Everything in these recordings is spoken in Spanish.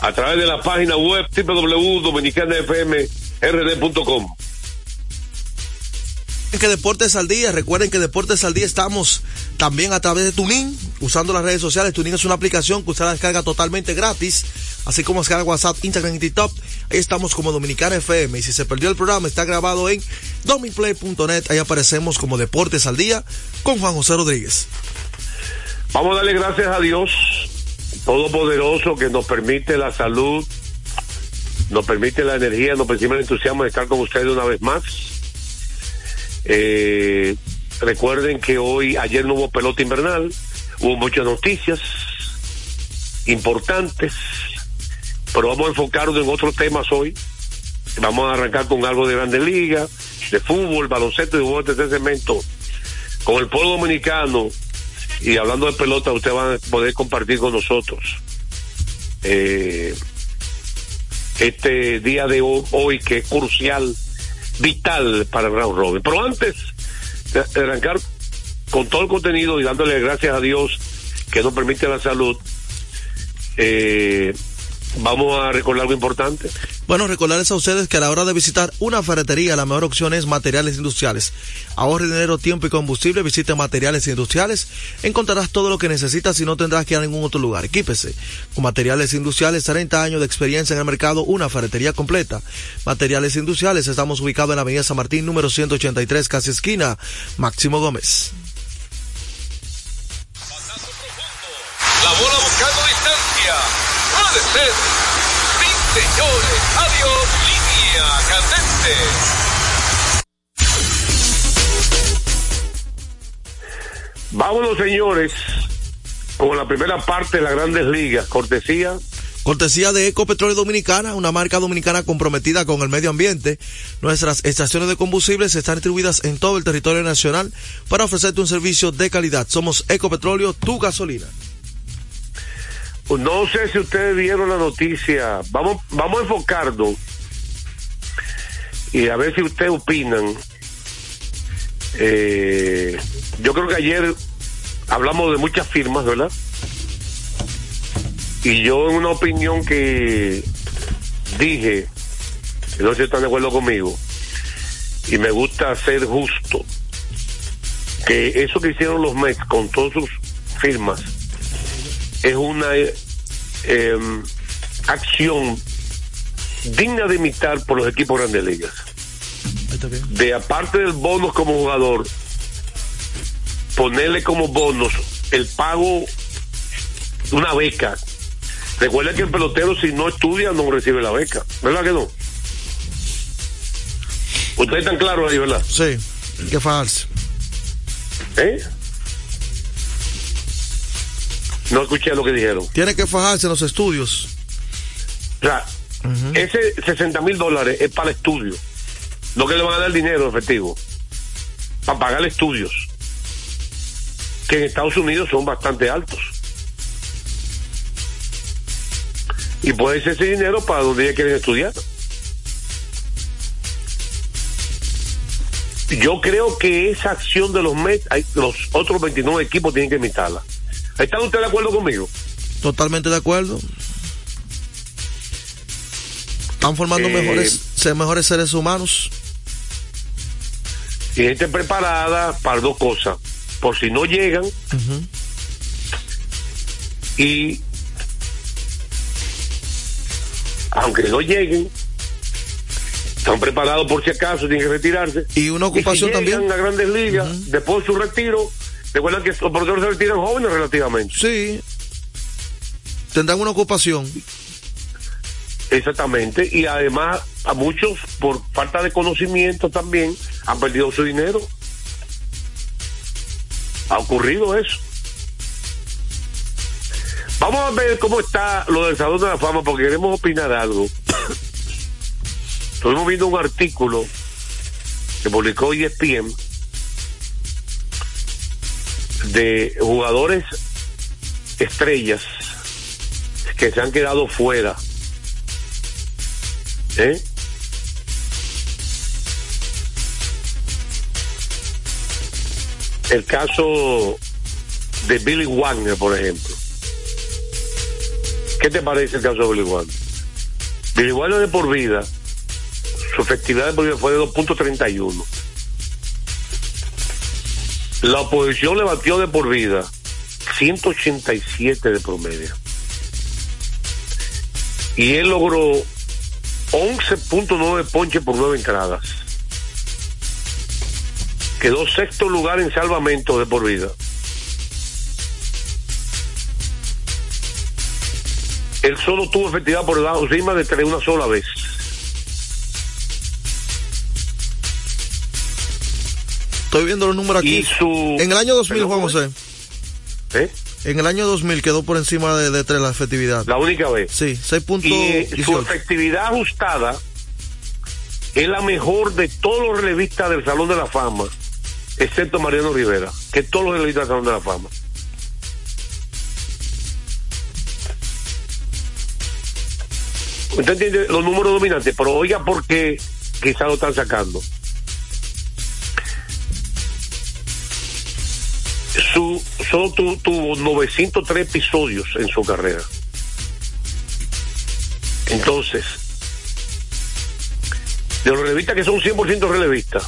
a través de la página web www.dominicanafmrd.com. que Deportes al Día, recuerden que Deportes al Día estamos también a través de Tunin, usando las redes sociales. Tunin es una aplicación que usted la descarga totalmente gratis, así como descarga WhatsApp, Instagram y TikTok. Ahí estamos como Dominicana FM. Y si se perdió el programa, está grabado en dominplay.net. Ahí aparecemos como Deportes al Día con Juan José Rodríguez. Vamos a darle gracias a Dios Todopoderoso que nos permite la salud, nos permite la energía, nos permite el entusiasmo de estar con ustedes una vez más. Eh, recuerden que hoy, ayer no hubo pelota invernal, hubo muchas noticias importantes, pero vamos a enfocarnos en otros temas hoy. Vamos a arrancar con algo de Grande Liga, de fútbol, baloncesto y juegos de este segmento con el pueblo dominicano y hablando de pelota, usted va a poder compartir con nosotros eh, este día de hoy que es crucial, vital para el round robin. Pero antes de arrancar con todo el contenido y dándole gracias a Dios que nos permite la salud, eh, vamos a recordar algo importante. Bueno, recordarles a ustedes que a la hora de visitar una ferretería, la mejor opción es materiales industriales. Ahorre dinero, tiempo y combustible, visite materiales industriales. Encontrarás todo lo que necesitas y no tendrás que ir a ningún otro lugar. Equípese. Con materiales industriales, 30 años de experiencia en el mercado, una ferretería completa. Materiales industriales, estamos ubicados en la avenida San Martín, número 183, casi esquina. Máximo Gómez. La bola buscando distancia. Puede ser. Señores. Adiós, línea candente. Vámonos, señores, con la primera parte de las grandes ligas. Cortesía. Cortesía de Ecopetróleo Dominicana, una marca dominicana comprometida con el medio ambiente. Nuestras estaciones de combustibles están distribuidas en todo el territorio nacional para ofrecerte un servicio de calidad. Somos Ecopetróleo, tu gasolina. No sé si ustedes vieron la noticia. Vamos, vamos a enfocarnos y a ver si ustedes opinan. Eh, yo creo que ayer hablamos de muchas firmas, ¿verdad? Y yo en una opinión que dije, no sé si están de acuerdo conmigo, y me gusta ser justo, que eso que hicieron los Mets con todas sus firmas es una eh, acción digna de imitar por los equipos grandes ligas. De aparte del bonus como jugador, ponerle como bonus el pago de una beca. Recuerda que el pelotero si no estudia no recibe la beca, ¿verdad que no? Ustedes están claros ahí, ¿verdad? Sí, que falso. ¿Eh? No escuché lo que dijeron. Tiene que fajarse en los estudios. O sea, ese 60 mil dólares es para el estudio. No que le van a dar dinero efectivo. Para pagar estudios. Que en Estados Unidos son bastante altos. Y puede ser ese dinero para donde ellos quieren estudiar. Yo creo que esa acción de los Mets, hay- los otros 29 equipos tienen que imitarla. ¿Están ustedes de acuerdo conmigo? Totalmente de acuerdo. Están formando Eh, mejores, mejores seres humanos. Y gente preparada para dos cosas. Por si no llegan. Y aunque no lleguen, están preparados por si acaso, tienen que retirarse. Y una ocupación y si llegan también. a grandes ligas, después de su retiro, recuerdan que los porteros se retiran jóvenes relativamente. Sí. Tendrán una ocupación. Exactamente. Y además, a muchos, por falta de conocimiento también, han perdido su dinero. Ha ocurrido eso. Vamos a ver cómo está lo del Salón de la Fama, porque queremos opinar algo. Estuvimos viendo un artículo que publicó E ESPN de jugadores estrellas que se han quedado fuera. ¿Eh? El caso de Billy Wagner, por ejemplo. ¿Qué te parece el caso de Billy Wagner? Billy Wagner de por vida, su efectividad de por vida fue de 2.31. La oposición le batió de por vida 187 de promedio. Y él logró 11.9 ponches por nueve entradas. Quedó sexto lugar en salvamento de por vida. Él solo tuvo efectividad por encima de tres una sola vez. Estoy viendo los números aquí. Su... En el año 2000, Perdón, Juan José. ¿Eh? En el año 2000 quedó por encima de, de 3 la efectividad. La única vez. Sí, Y su 6.18. efectividad ajustada es la mejor de todos los relevistas del Salón de la Fama, excepto Mariano Rivera, que todos los relevistas del Salón de la Fama. Usted entiende los números dominantes, pero oiga por qué quizá lo están sacando. Solo tu- tuvo 903 episodios en su carrera. Entonces, de los relevistas que son 100% relevistas,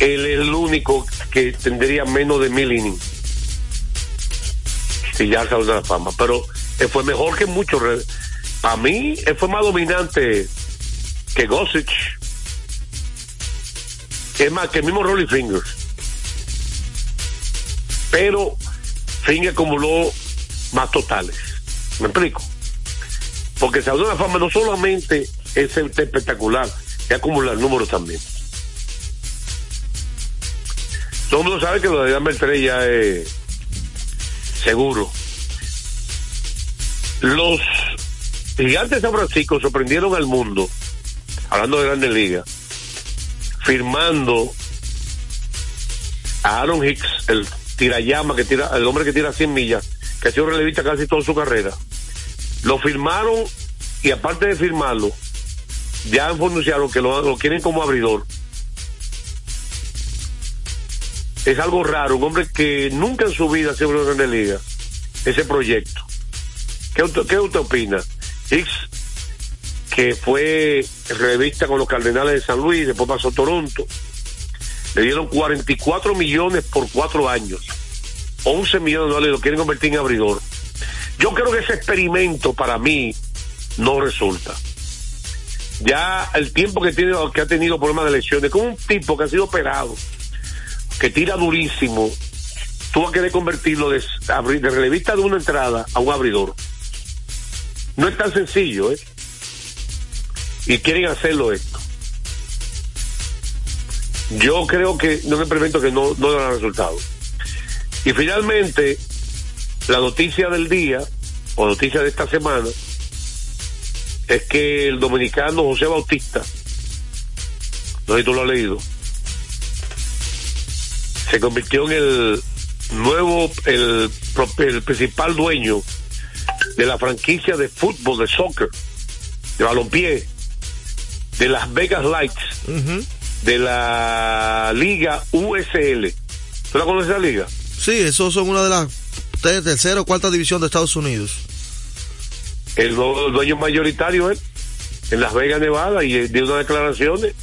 él es el único que tendría menos de mil innings. Si ya salió la fama. Pero fue mejor que muchos. Para mí, él fue más dominante que Gossage. Es más, que el mismo Rolly Fingers. Pero Finger acumuló más totales. ¿Me explico? Porque Salón de la Fama no solamente es espectacular, es acumular números también. Todo el mundo sabe que lo de Albert Trey ya es seguro. Los gigantes de San Francisco sorprendieron al mundo, hablando de grandes ligas, firmando a Aaron Hicks, el tirayama, que tira, el hombre que tira 100 millas, que ha sido relevista casi toda su carrera. Lo firmaron y aparte de firmarlo, ya anunciaron que lo, lo quieren como abridor. Es algo raro, un hombre que nunca en su vida sido una grande liga, ese proyecto. ¿Qué, usted- qué opina? Hicks, que fue revista con los Cardenales de San Luis, después pasó Toronto, le dieron 44 millones por cuatro años. 11 millones de dólares lo quieren convertir en abridor. Yo creo que ese experimento para mí no resulta. Ya el tiempo que tiene que ha tenido problemas de lesiones, como un tipo que ha sido operado, que tira durísimo, tú vas a querer convertirlo de, de relevista de una entrada a un abridor. No es tan sencillo, ¿eh? Y quieren hacerlo esto. Yo creo que no un experimento que no, no dará resultado. Y finalmente, la noticia del día, o noticia de esta semana, es que el dominicano José Bautista, no sé si tú lo has leído, se convirtió en el nuevo, el, el principal dueño de la franquicia de fútbol, de soccer, de balompié, de Las Vegas Lights. De la liga USL. ¿Tú la conoces la liga? Sí, esos son una de las ter- tercera o cuarta división de Estados Unidos. el, du- el dueño mayoritario él, en Las Vegas, Nevada, y eh, dio unas declaraciones.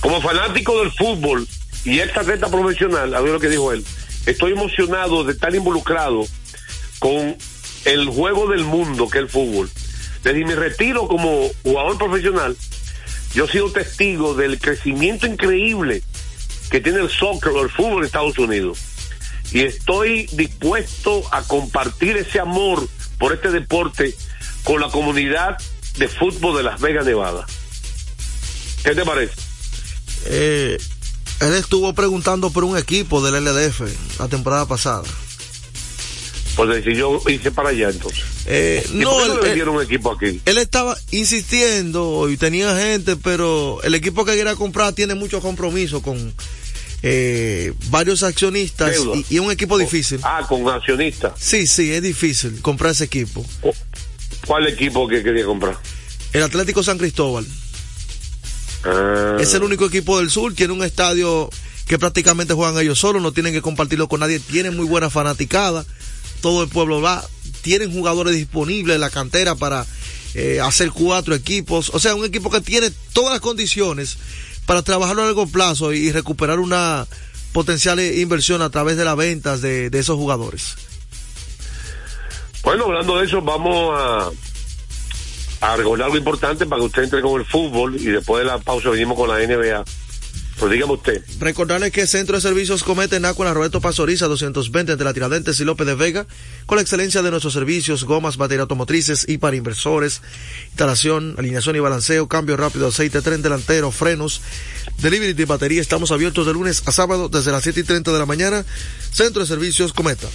Como fanático del fútbol y ex atleta profesional, a ver lo que dijo él, estoy emocionado de estar involucrado con el juego del mundo que es el fútbol. Desde mi retiro como jugador profesional, yo he sido testigo del crecimiento increíble que tiene el soccer o el fútbol en Estados Unidos. Y estoy dispuesto a compartir ese amor por este deporte con la comunidad de fútbol de Las Vegas, Nevada. ¿Qué te parece? Eh, él estuvo preguntando por un equipo del LDF la temporada pasada. Pues yo hice para allá entonces. Eh, ¿Y no, por qué él, no le un equipo aquí? él estaba insistiendo y tenía gente, pero el equipo que quería comprar tiene mucho compromiso con eh, varios accionistas y, un equipo difícil. Ah, con accionistas. Sí, sí, es difícil comprar ese equipo. Oh, ¿Cuál equipo que quería comprar? El Atlético San Cristóbal Ah, es el único equipo del sur, tiene un estadio que prácticamente juegan ellos solos, no tienen que compartirlo con nadie, tienen muy buena fanaticada, todo el pueblo va, tienen jugadores disponibles en la cantera para eh, hacer cuatro equipos, o sea, un equipo que tiene todas las condiciones para trabajar a largo plazo y recuperar una potencial inversión a través de las ventas de, esos jugadores. Bueno, hablando de eso, vamos a, a algo importante para que usted entre con el fútbol y después de la pausa venimos con la NBA. Pues dígame usted. Recordarles que Centro de Servicios Cometa en Acuana Roberto Pastoriza 220 entre la Tiradentes y López de Vega, con la excelencia de nuestros servicios, gomas, baterías automotrices y para inversores, instalación, alineación y balanceo, cambio rápido, aceite, tren delantero, frenos, delivery de batería. Estamos abiertos de lunes a sábado desde las 7 y 30 de la mañana. Centro de Servicios Cometa.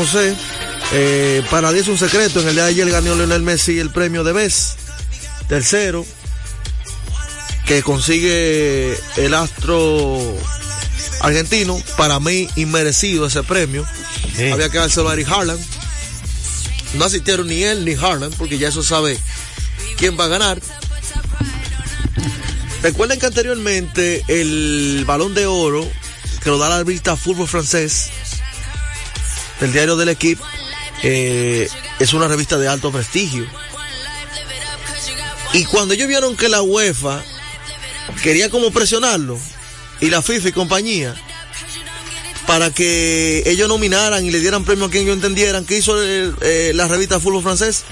José. Eh, para es un secreto. En el día de ayer ganó Lionel Messi el premio de BES. Tercero. Que consigue el astro argentino. Para mí, inmerecido ese premio. Había que dárselo a Eric Harlan. No asistieron ni él ni Harlan, porque ya eso sabe quién va a ganar. Recuerden que anteriormente el balón de oro que lo da la revista Fútbol Francés del diario del equipo eh, es una revista de alto prestigio. Y cuando ellos vieron que la UEFA quería como presionarlo, y la FIFA y compañía, para que ellos nominaran y le dieran premio a quien ellos entendieran. ¿Qué hizo el- eh, la revista fútbol francés?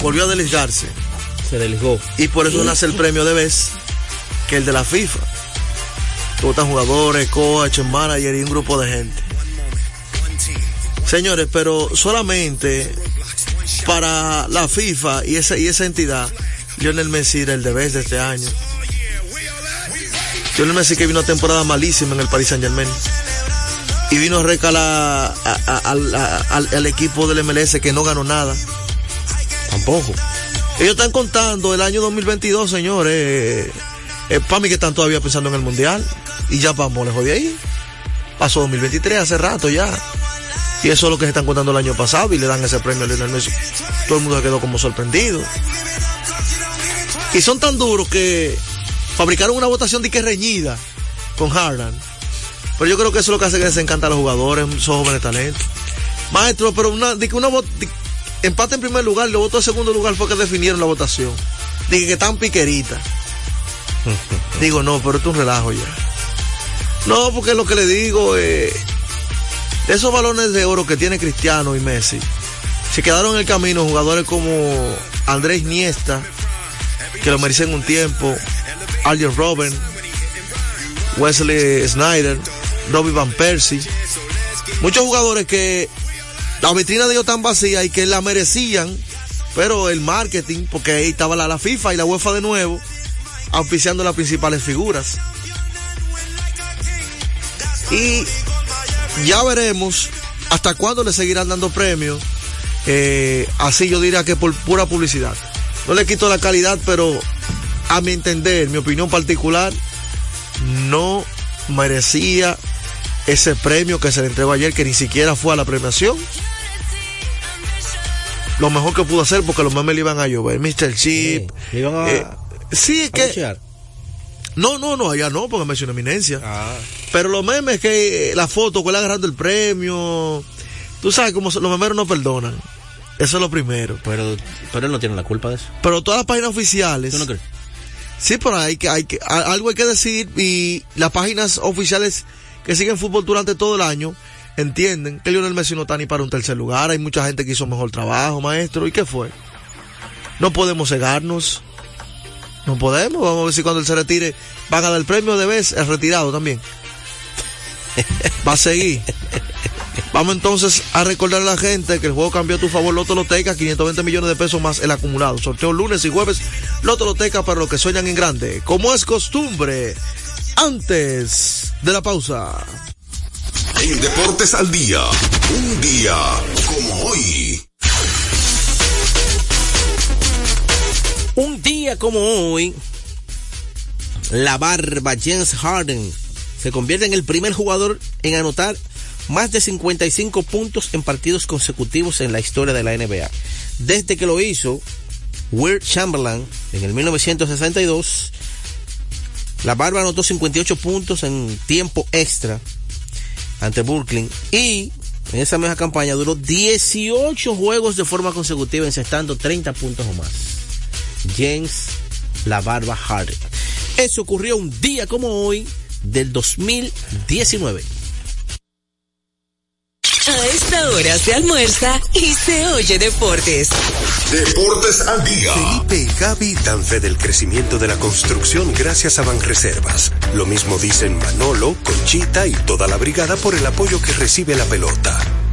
Volvió a desligarse. Se desligó. Y por eso nace el premio de vez, que el de la FIFA. Votan jugadores, coach, manager y un grupo de gente. Señores, pero solamente para la FIFA y esa, y esa entidad, Lionel Messi era el de vez de este año. Lionel Messi que vino una temporada malísima en el Paris Saint Germain. Y vino a recalar a- a- al- a- al, al equipo del MLS que no ganó nada. Tampoco. Ellos están contando el año 2022, señores. para mí que están todavía pensando en el Mundial. Y ya vamos lejos de ahí. Pasó 2023 hace rato ya. Y eso es lo que se están contando el año pasado y le dan ese premio a Lionel Messi. Todo el mundo se quedó como sorprendido. Y son tan duros que fabricaron una votación de que reñida con Harlan. Pero yo creo que eso es lo que hace que les encanta a los jugadores, esos jóvenes talentos. Maestro, pero una, de que una de- empate en primer lugar y los votos en segundo lugar fue que definieron la votación. Dije que tan piquerita. digo, no, pero esto es un relajo ya. No, porque lo que le digo, eh, esos balones de oro que tiene Cristiano y Messi, se quedaron en el camino jugadores como Andrés Niesta, que lo merecen un tiempo, Arjen Robben, Wesley Snyder, Robbie Van Persie, muchos jugadores que la vitrina de ellos tan vacía y que la merecían, pero el marketing, porque ahí estaba la, la FIFA y la UEFA de nuevo, auspiciando las principales figuras. Y ya veremos hasta cuándo le seguirán dando premios. Eh, así yo diría que por pura publicidad. No le quito la calidad, pero a mi entender, mi opinión particular, no merecía ese premio que se le entregó ayer, que ni siquiera fue a la premiación. Lo mejor que pudo hacer porque los memes le iban a llover. Mr. Chip. Le iban a- eh, sí, es ¿A que. No, no, no, allá no, porque me hizo una eminencia. Ah. Pero los memes que eh, la foto con él agarrando el premio, tú sabes cómo son- los memeros no perdonan. Eso es lo primero. Pero, pero él no tiene la culpa de eso. Pero todas las páginas oficiales, ¿Tú no crees? sí, pero hay que, hay que, algo hay que decir y las páginas oficiales que siguen fútbol durante todo el año entienden que Lionel Messi no está ni para un tercer lugar. Hay mucha gente que hizo mejor trabajo, maestro. ¿Y qué fue? No podemos cegarnos. No podemos. Vamos a ver si cuando él se retire van a dar el premio de vez el retirado también. Va a seguir. Vamos entonces a recordar a la gente que el juego cambió a tu favor Loto Loteca, 520 millones de pesos más el acumulado. Sorteo lunes y jueves, Loto Loteca para los que sueñan en grande. Como es costumbre, antes de la pausa. En Deportes al Día, un día como hoy. Como hoy, la barba James Harden se convierte en el primer jugador en anotar más de 55 puntos en partidos consecutivos en la historia de la NBA. Desde que lo hizo Will Chamberlain en el 1962, la barba anotó 58 puntos en tiempo extra ante Brooklyn y en esa misma campaña duró 18 juegos de forma consecutiva encestando 30 puntos o más. James La Barba Harden. Eso ocurrió un día como hoy del 2019. A esta hora se almuerza y se oye deportes. Deportes al Día. Felipe y Gaby dan fe del crecimiento de la construcción gracias a Banreservas. Lo mismo dicen Manolo, Conchita y toda la brigada por el apoyo que recibe la pelota.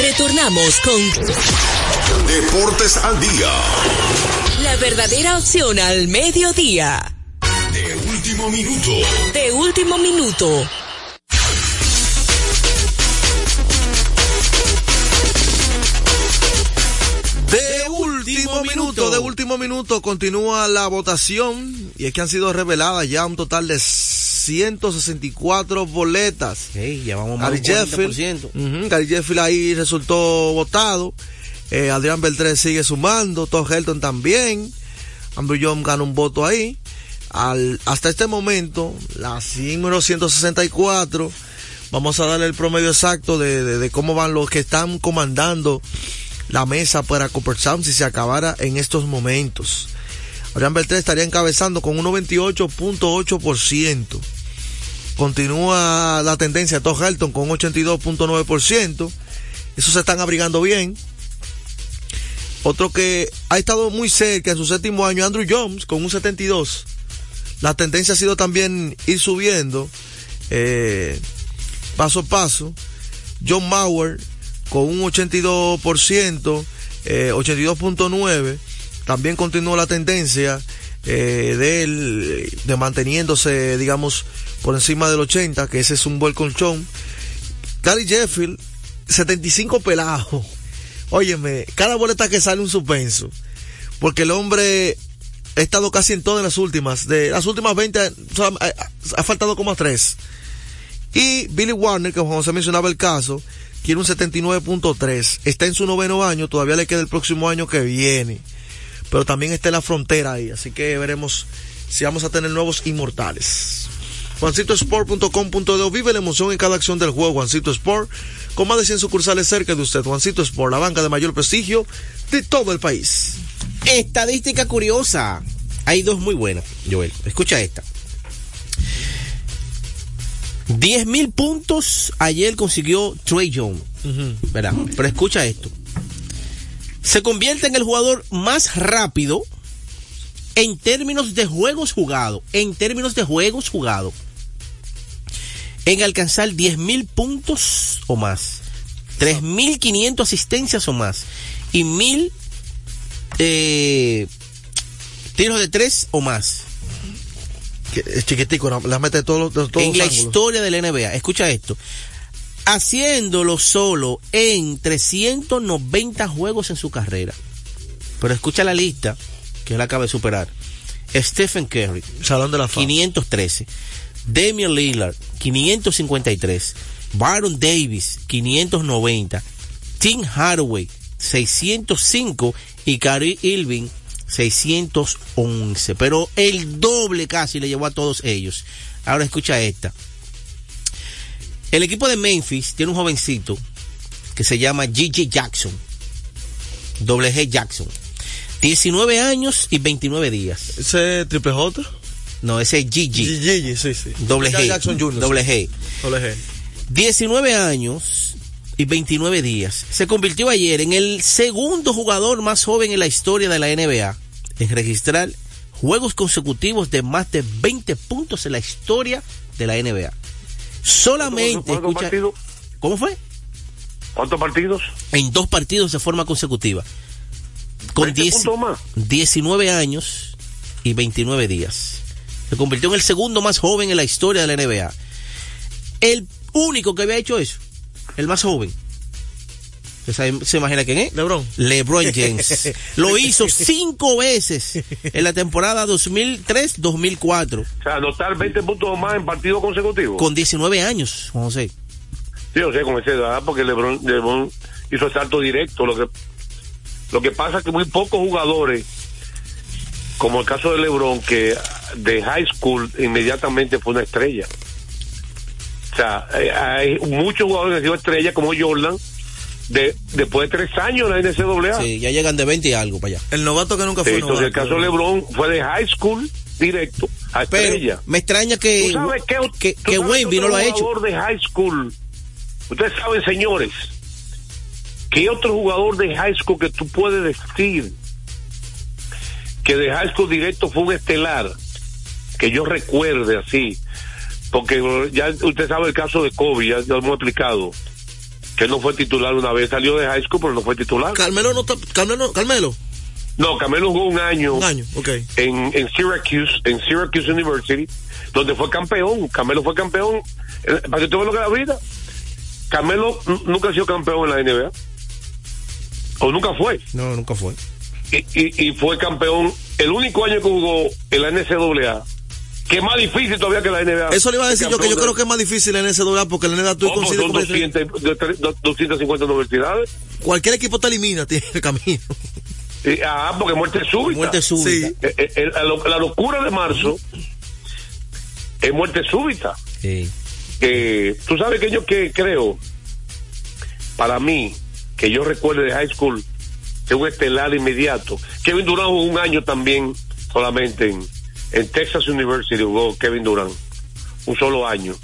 Retornamos con Deportes al día. la verdadera opción al mediodía. De último minuto. De último minuto. De último minuto, de último minuto continúa la votación y es que han sido reveladas ya un total de 164 boletas. Hey, ya vamos más Gary del Sheffield, 40%. ujú, Gary Sheffield ahí resultó votado. Eh, Adrián Beltré sigue sumando, Todd Helton también. Andrew John gana un voto ahí. Al, hasta este momento, la número 164. Vamos a darle el promedio exacto de, de- de cómo van los que están comandando la mesa para Cooper Sound si se acabara en estos momentos. Adrián Beltré estaría encabezando con un 98.8%. Continúa la tendencia de Todd Helton con un 82.9%. Esos se están abrigando bien. Otro que ha estado muy cerca en su séptimo año, Andrew Jones, con un 72. La tendencia ha sido también ir subiendo eh, paso a paso. John Mauer con un 82%, eh, 82.9. También continúa la tendencia eh, de eh, de manteniéndose, digamos, por encima del 80, que ese es un buen colchón. Gary Sheffield, 75 pelados. Óyeme, cada boleta que sale un suspenso. Porque el hombre ha estado casi en todas las últimas. De las últimas 20, solo- ha, ha faltado como a tres. Y Billy Warner, que como se mencionaba el caso, tiene un 79.3. Está en su noveno año, todavía le queda el próximo año que viene. Pero también está en la frontera ahí, así que veremos si vamos a tener nuevos inmortales. JuancitoSport.com.de Vive la emoción en cada acción del juego. Juancito Sport, con más de 100 sucursales cerca de usted. Juancito Sport, la banca de mayor prestigio de todo el país. Estadística curiosa. Hay dos muy buenas, Joel. Escucha esta. 10 mil puntos ayer consiguió Trey Young. ¿Verdad? Pero escucha esto. Se convierte en el jugador más rápido en términos de juegos jugados. En términos de juegos jugados. En alcanzar 10 mil puntos o más. 3.500 asistencias o más. Y mil eh, tiros de tres o más. Es chiquitico, la- mete de todos los, de todos en los la ángulos. historia de la NBA. Escucha esto. Haciéndolo solo en 390 juegos en su carrera. Pero escucha la lista que él acaba de superar. Stephen Curry, Salón de la Fama. 513. Damian Lillard, 553. Byron Davis, 590. Tim Hardaway, 605. Y Kyrie Irving, 611. Pero el doble casi le llevó a todos ellos. Ahora escucha esta. El equipo de Memphis tiene un jovencito que se llama Gigi Jackson. Doble G Jackson. 19 años y 29 días. Ese triple J. No, ese es Gigi. Gigi, sí, sí. Doble G. Jackson Jr. Doble G. Doble G. 19 años y 29 días. Se convirtió ayer en el segundo jugador más joven en la historia de la NBA en registrar juegos consecutivos de más de 20 puntos en la historia de la NBA. Solamente, ¿Cuántos escucha, partidos? ¿cómo fue? ¿Cuántos partidos? En dos partidos de forma consecutiva. Con 20 10 puntos más. 19 años y 29 días. Se convirtió en el segundo más joven en la historia de la NBA. El único que había hecho eso, el más joven. ¿Se, imagina quién es? LeBron. LeBron James. Lo hizo cinco veces en la temporada 2003-2004 O sea, anotar 20 puntos más en partidos consecutivos. con 19 años, José. Sí, o sea, con esa edad, porque LeBron, LeBron hizo el salto directo. Lo que, lo que pasa es que muy pocos jugadores, como el caso de LeBron, que de high school inmediatamente fue una estrella. O sea, eh, hay muchos jugadores que han sido estrellas, como Jordan, de, después de tres años en la NCAA. Sí, ya llegan de 20 y algo para allá. El novato que nunca Sí, fue entonces el caso de LeBron fue de high school directo a estrella. Me extraña que, ¿Tú sabes qué, que, tú que sabes no lo ha hecho. jugador de high school. Ustedes saben, señores, que otro jugador de high school que tú puedes decir que de high school directo fue un estelar, que yo recuerde así, porque ya usted sabe el caso de Kobe, ya, ya lo hemos explicado. que no fue titular una vez, salió de high school, pero no fue titular. Carmelo no está, Carmelo, Carmelo. No, Carmelo jugó un año, Un año, ok. en, en Syracuse, en Syracuse University, donde fue campeón. Carmelo fue campeón. Eh, Para que tú veas lo que es la vida. Carmelo nunca ha sido campeón en la NBA. O nunca fue. No, nunca fue. Y, y, y fue campeón el único año que jugó en la NCAA. Que es más difícil todavía que la NBA. Eso le iba a decir yo, que yo creo que es más difícil en ese lugar porque la NBA tú coincides son con 200, de tre- do- 250 universidades. cualquier equipo te elimina, tiene el camino. Ah, porque muerte súbita. Muerte súbita. Sí. Eh, eh, la, lo- la locura de marzo es muerte súbita. Sí. Eh, Tú sabes que yo que creo, para mí, que yo recuerde de high school, de un estelar inmediato. Kevin jugó un año también solamente en, en Texas University, jugó Kevin Durant, un solo año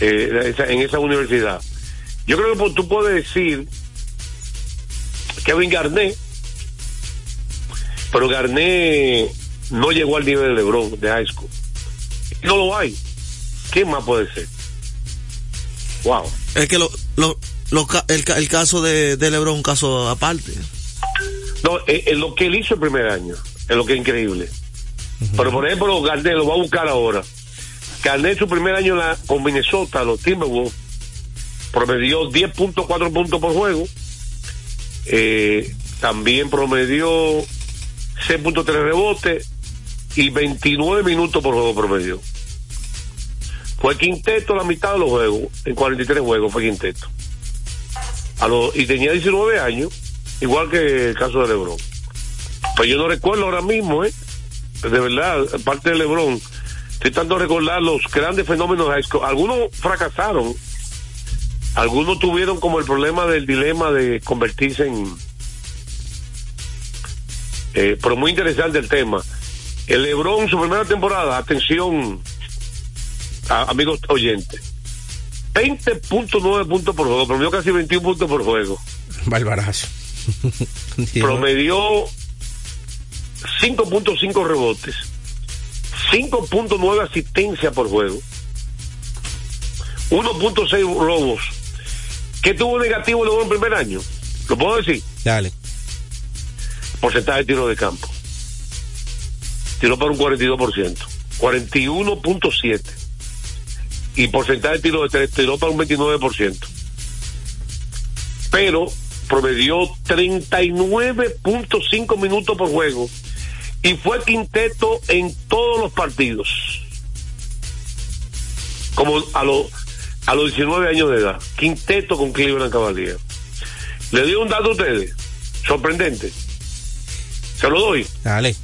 eh, en esa universidad. Yo creo que pues, tú puedes decir Kevin Garnett, pero Garnett no llegó al nivel de LeBron de high school. No lo hay. ¿Quién más puede ser? Wow. Es que lo, lo, lo el, el caso de, de LeBron, un caso aparte. No, eh, eh, lo que él hizo el primer año es lo que es increíble. Pero por ejemplo, Garnett lo va a buscar ahora. Garnett su primer año con Minnesota, los Timberwolves, promedió 10.4 puntos por juego. Eh, también promedió 6.3 rebotes y 29 minutos por juego promedió. Fue quinteto la mitad de los juegos, en 43 juegos fue quinteto. A los, y tenía 19 años, igual que el caso de Lebron. Pues yo no recuerdo ahora mismo, ¿eh? De verdad, aparte de Lebron, estoy tratando de recordar los grandes fenómenos. Algunos fracasaron, algunos tuvieron como el problema del dilema de convertirse en... Eh, pero muy interesante el tema. El Lebron, su primera temporada, atención, a- amigos oyentes, 20.9 puntos por juego, promedió casi 21 puntos por juego. Barbarazo. promedió 5.5 rebotes, 5.9 asistencia por juego, 1.6 robos. ¿Qué tuvo negativo luego en el primer año? ¿Lo puedo decir? Dale. Porcentaje de tiro de campo. Tiró para un 42%, 41.7. Y porcentaje de tiro de tres, tiró para un 29%. Pero promedió 39.5 minutos por juego y fue quinteto en todos los partidos. Como a los a los 19 años de edad. Quinteto con Cleveland Cavaliers. Le doy un dato a ustedes. Sorprendente. Se lo doy. Dale.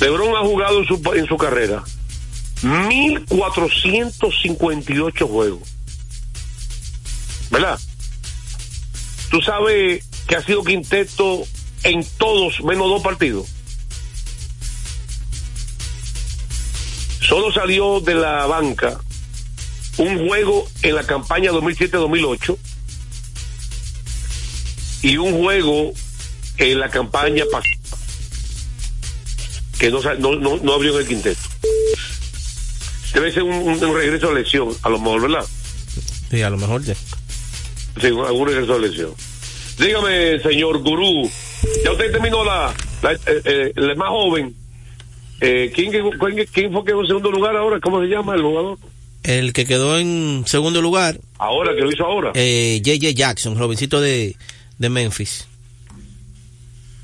LeBron ha jugado en su, en su carrera 1458 juegos. ¿Verdad? Tú sabes que ha sido quinteto en todos menos dos partidos. Solo salió de la banca un juego en la campaña 2007-2008 y un juego en la campaña pasada que no, no, no, abrió en el quinteto. Debe ser un, un- un regreso a lesión, a lo mejor, ¿verdad? Sí, a lo mejor ya. Sí, algún regreso a lesión. Dígame, señor Gurú, ya usted terminó la, la, eh, eh, el más joven. Eh, ¿quién, fue que quedó en segundo lugar ahora? ¿Cómo se llama el jugador? El que quedó en segundo lugar, Ahora, que lo hizo ahora. eh, JJ Jackson, jovencito de, de Memphis.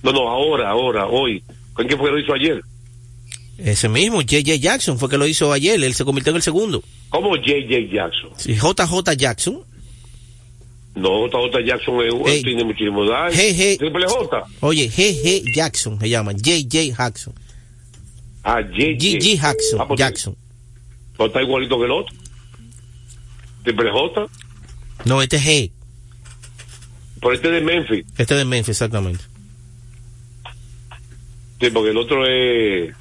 No, no, ahora, ahora, hoy. ¿Quién fue que lo hizo ayer? Ese mismo, JJ Jackson, fue que lo hizo ayer. Él se convirtió en el segundo. ¿Cómo J.J. Jackson? Sí, JJ Jackson. No, JJ Jackson es, Ey. tiene muchísimo. Hey, hey. Triple J. Oye, GG Jackson se llama. JJ Jackson. Ah, J.J. GG Jackson. Ah, pues, Jackson. No está igualito que el otro. Triple J. No, este es G. Por este de Memphis. Este es de Memphis, exactamente. Sí, porque el otro es.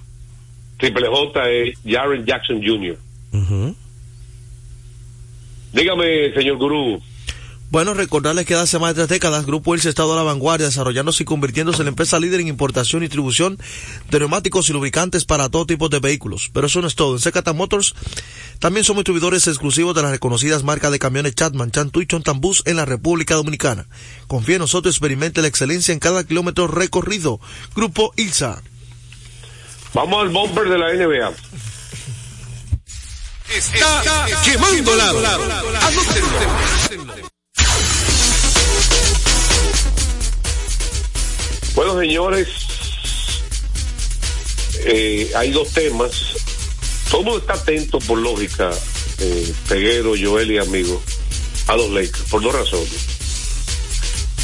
Triple J es Jaren Jackson Jr. Dígame, señor Gurú. Bueno, recordarles que hace más de tres décadas Grupo Ilsa ha estado a la vanguardia, desarrollándose y convirtiéndose en la empresa líder en importación y distribución de neumáticos y lubricantes para todo tipo de vehículos. Pero eso no es todo. En Secata Motors también somos distribuidores exclusivos de las reconocidas marcas de camiones Chatman, Chantu y Chontambus en la República Dominicana. Confía en nosotros, experimente la excelencia en cada kilómetro recorrido. Grupo Ilsa. Vamos al bumper de la NBA. Está, quemando lado. Bueno, señores, eh, hay dos temas. Todo el mundo está atento, por lógica, eh, Peguero, Joel y amigos, a los Lakers, por dos razones.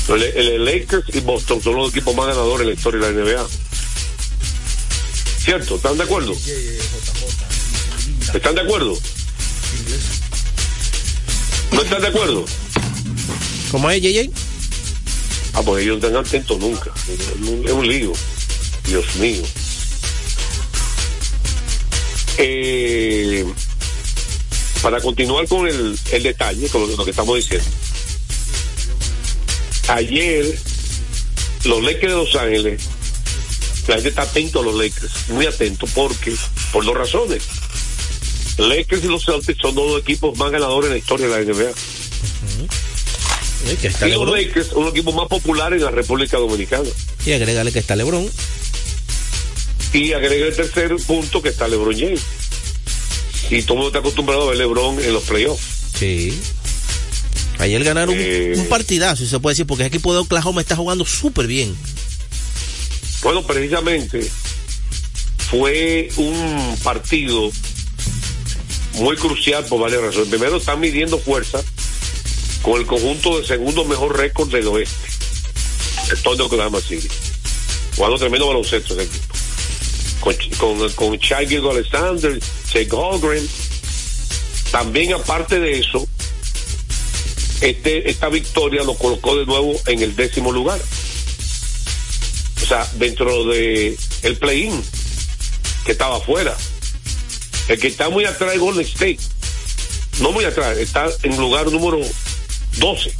El, el Lakers y Boston son los equipos más ganadores en la historia de la NBA. ¿Cierto? ¿Están de acuerdo? ¿Están de acuerdo? ¿No están de acuerdo? ¿Cómo es, JJ? Ah, pues ellos no están atentos nunca. Es un, lío. Dios mío. Eh, para continuar con el, detalle, con lo, lo que estamos diciendo. Ayer, los Lakers de Los Ángeles, la gente está atento a los Lakers, muy atento, porque, por dos razones. Lakers y los Celtics son dos equipos más ganadores en la historia de la NBA. Que está Y los Lebron. Lakers, un equipo más popular en la República Dominicana. Y agrégale que está LeBron. Y agrega el tercer punto que está LeBron James. Y todo el mundo está acostumbrado a ver LeBron en los playoffs. Sí. Ayer ganaron un- Eh. un, partidazo, si se puede decir, porque el equipo de Oklahoma está jugando súper bien. Bueno, precisamente fue un partido muy crucial por varias razones. Primero, están midiendo fuerza con el conjunto de segundo mejor récord del oeste, el Torneo Oklahoma City. Jugando tremendo baloncesto ese equipo. Con, con, con Gilgeous Alexander, Jake Holgren. También, aparte de eso, este, esta victoria lo colocó de nuevo en el décimo lugar. O sea, dentro de el play-in, que estaba afuera. El que está muy atrás es Golden State. No muy atrás, está en lugar número 12.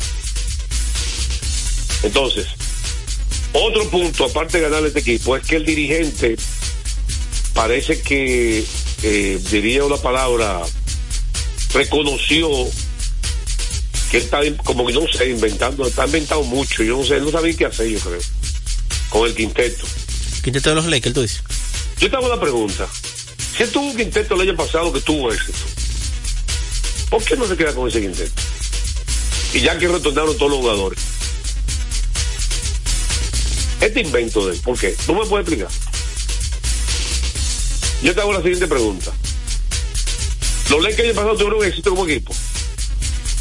Entonces, otro punto, aparte de ganar este equipo, es que el dirigente parece que, eh, diría una palabra, reconoció que está como que no sé, inventando, está inventando mucho, yo no sé, él no sabía qué hacer, yo creo, con el quinteto. Quinteto de los Lakers, tú dices. Yo te hago una pregunta. Si él tuvo un quinteto el año pasado que tuvo éxito, ¿por qué no se queda con ese quinteto? Y ya que retornaron todos los jugadores. Este invento de él, ¿por qué? ¿No me puede explicar? Yo te hago la siguiente pregunta. Los Lakers el año pasado tuvieron éxito como equipo.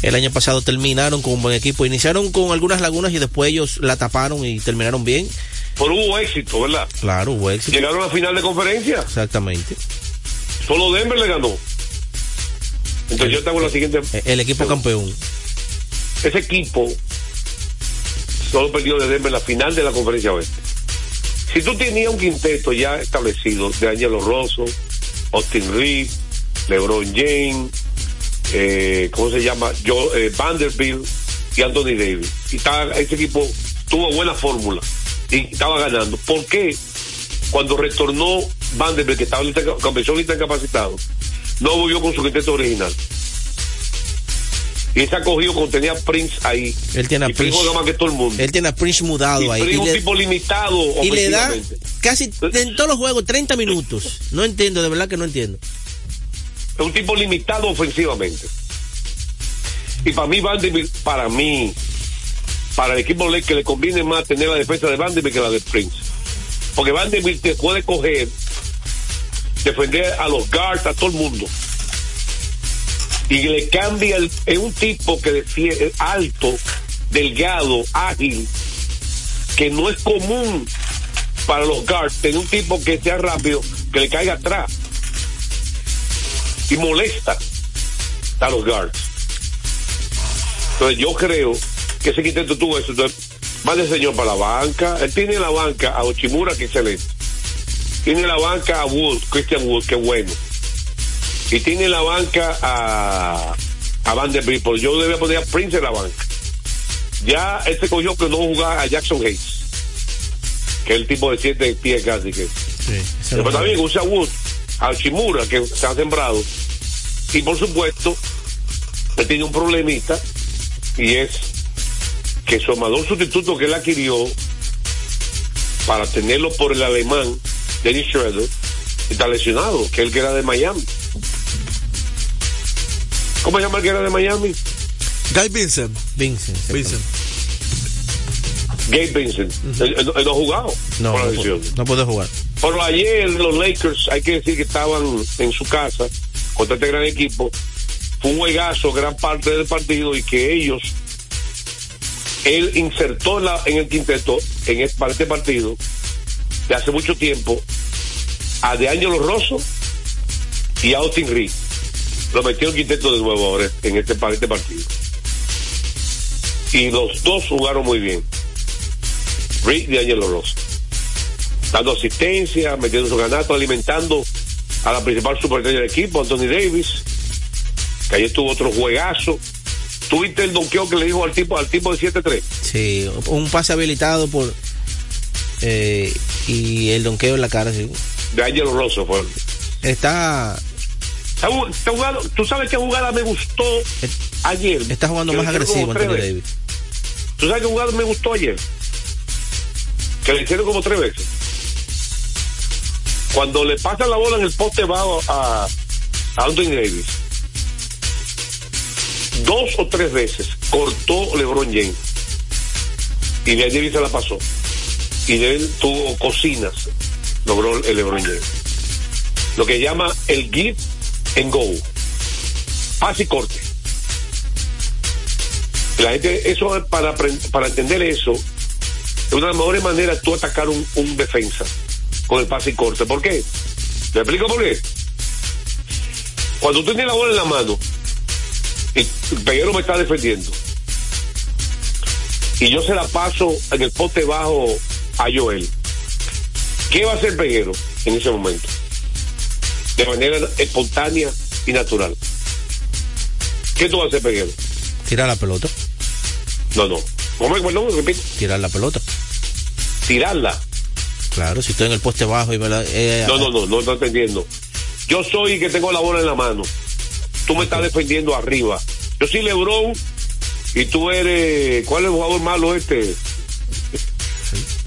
El año pasado terminaron con un buen equipo. Iniciaron con algunas lagunas y después ellos la taparon y terminaron bien. Pero hubo éxito, ¿verdad? Claro, hubo éxito. Llegaron a la final de conferencia. Exactamente. Solo Denver le ganó. Entonces yo te hago la siguiente El equipo campeón. Ese equipo solo perdió de Denver la final de la conferencia oeste. Si tú tenías un quinteto ya establecido de Angelo Rosso, Austin Reed, LeBron James, eh, ¿cómo se llama? Eh, Vanderbilt y Anthony Davis. Y ese equipo tuvo buena fórmula y estaba ganando. ¿Por qué cuando retornó Vanderbilt, que estaba ahorita- comenzó ahorita incapacitado, no volvió con su quinteto original? Y se ha cogido cuando tenía Prince ahí. Él tiene a y Prince Prince. más que todo el mundo. Él tiene a Prince mudado y ahí. Prince es Y un le, tipo limitado y le da casi en todos los juegos 30 minutos. No entiendo, de verdad que no entiendo. Es un tipo limitado ofensivamente. Y para mí, Vanderbilt, para mí, para el equipo que le conviene más tener la defensa de Vanderbilt que la de Prince. Porque Vanderbilt te puede coger, defender a los guards, a todo el mundo. Y le cambia, el- es un tipo que es alto, delgado, ágil, que no es común para los guards tener un tipo que sea rápido, que le caiga atrás y molesta a los guards. Entonces yo creo que ese quinteto tuvo eso. Entonces, va de señor para la banca. Él tiene en la banca a Ochimura, que excelente. Tiene en la banca a Wood, Christian Wood, que bueno. Y tiene en la banca a, a Vanderbilt. Pero yo debía poner a Prince en la banca. Ya este cogió que no jugar a Jackson Hayes, que es el tipo de siete pies casi que. Pero también usa Wood, a Shimura, que se ha sembrado. Y por supuesto, él tiene un problemita, y es que su amador sustituto que él adquirió para tenerlo por el alemán, Dennis Schroeder, está lesionado, que el que era de Miami. ¿Cómo se llama el que era de Miami? Guy Vincent. Vincent. Vincent. Gabe Vincent. él, él- él no ha jugado No, por la no, no puede jugar. Pero ayer los Lakers, hay que decir que estaban en su casa contra este gran equipo. Fue un juegazo gran parte del partido y que ellos, él insertó en, la- en el quinteto, en este, para este partido, de hace mucho tiempo, a DeAngelo Rosso y a Austin Reed. Lo metió el quinteto de nuevo ahora en este, para este partido. Y los dos jugaron muy bien. Reed y DeAngelo Rosso dando asistencia, metiendo su ganato, alimentando a la principal superestrella del equipo, Anthony Davis, que ayer tuvo otro juegazo. ¿Tuviste el donqueo que le dijo al tipo, al tipo de 7-3? Sí, un pase habilitado por. eh, y el donqueo en la cara, sí. De Angelo Rosso fue. Está. Está ju- está jugando- ¿Tú sabes qué jugada me gustó ayer? Está jugando más agresivo Anthony. Davis. ¿Tú sabes qué jugada me gustó ayer? Que le hicieron como tres veces. Cuando le pasan la bola en el poste bajo a, a Anthony Davis, dos o tres veces cortó LeBron James. Y de ahí Davis se la pasó. Y de él tuvo cocinas, logró el LeBron James. Lo que llama el give and go. Y corte. La gente, eso es para, para entender eso, es una de las mejores maneras tú atacar un, un defensa con el pase y corte. ¿Por qué? ¿Me explico por qué? Cuando tú tienes la bola en la mano y el peguero me está defendiendo y yo se la paso en el poste bajo a Joel, ¿qué va a hacer el peguero en ese momento? De manera espontánea y natural. ¿Qué tú vas a hacer, peguero? Tirar la pelota. No, no. ¿Cómo es? Perdón, repite. Tirar la pelota. Tirarla. Claro, si estoy en el poste bajo y me la. eh, No, no, no, no estoy entendiendo. Yo soy el que tengo la bola en la mano. Tú me estás defendiendo arriba. Yo soy Lebron y tú eres. ¿Cuál es el jugador malo este?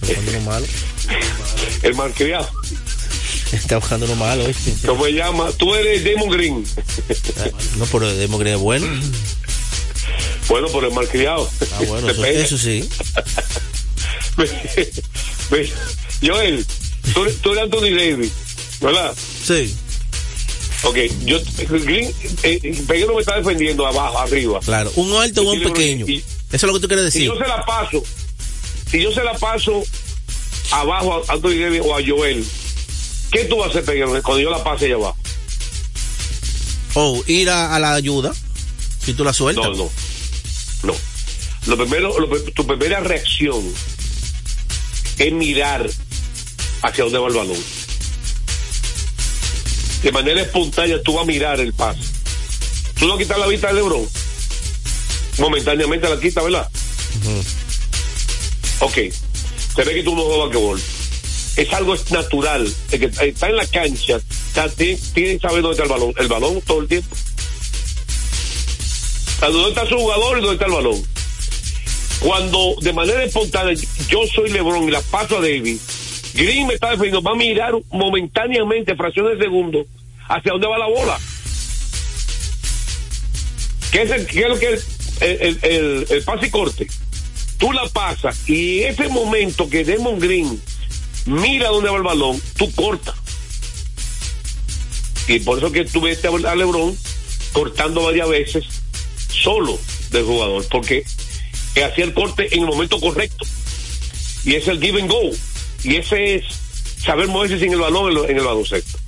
Buscando uno malo. El malcriado. Está buscando uno malo, ¿viste? ¿Cómo se llama? Tú eres Damon Green. No, pero Demo Green es bueno. Bueno, por el malcriado. Ah, bueno, eso, sí. Joel, tú, eres- tú eres Anthony Davis, ¿verdad? Sí. Ok, yo, Green, eh, Peguero me está defendiendo abajo, arriba. Claro, un alto o un pequeño. y- Eso es lo que tú quieres Si decir. yo se la paso, si yo se la paso abajo a Anthony Davis o a Joel, ¿qué tú vas a hacer, cuando yo la pase allá abajo? O ir a, a la ayuda. Si tú la sueltas. No, no, no. Lo primero, lo tu primera reacción es mirar hacia dónde va el balón. De manera espontánea tú vas a mirar el pase. Tú no quitas la vista de Lebron. Momentáneamente la quitas, ¿verdad? Ok. Se ve que tú no juegas basquetbol. Es algo natural. El que está en la cancha tiene que saber dónde está el balón. El balón todo el tiempo. ¿Dónde está su jugador y dónde está el balón? Cuando de manera espontánea yo soy LeBron y la paso a David, Green me está defendiendo, va a mirar momentáneamente, fracciones de segundo, hacia dónde va la bola. ¿Qué es, el, lo que es el- el pase y corte? Tú la pasas y ese momento que Demon Green mira dónde va el balón, tú cortas. Y por eso que tú ves a LeBron cortando varias veces solo del jugador, porque hacía el corte en el momento correcto. Y es el give and go. Y ese es saber moverse sin el balón en, el baloncesto.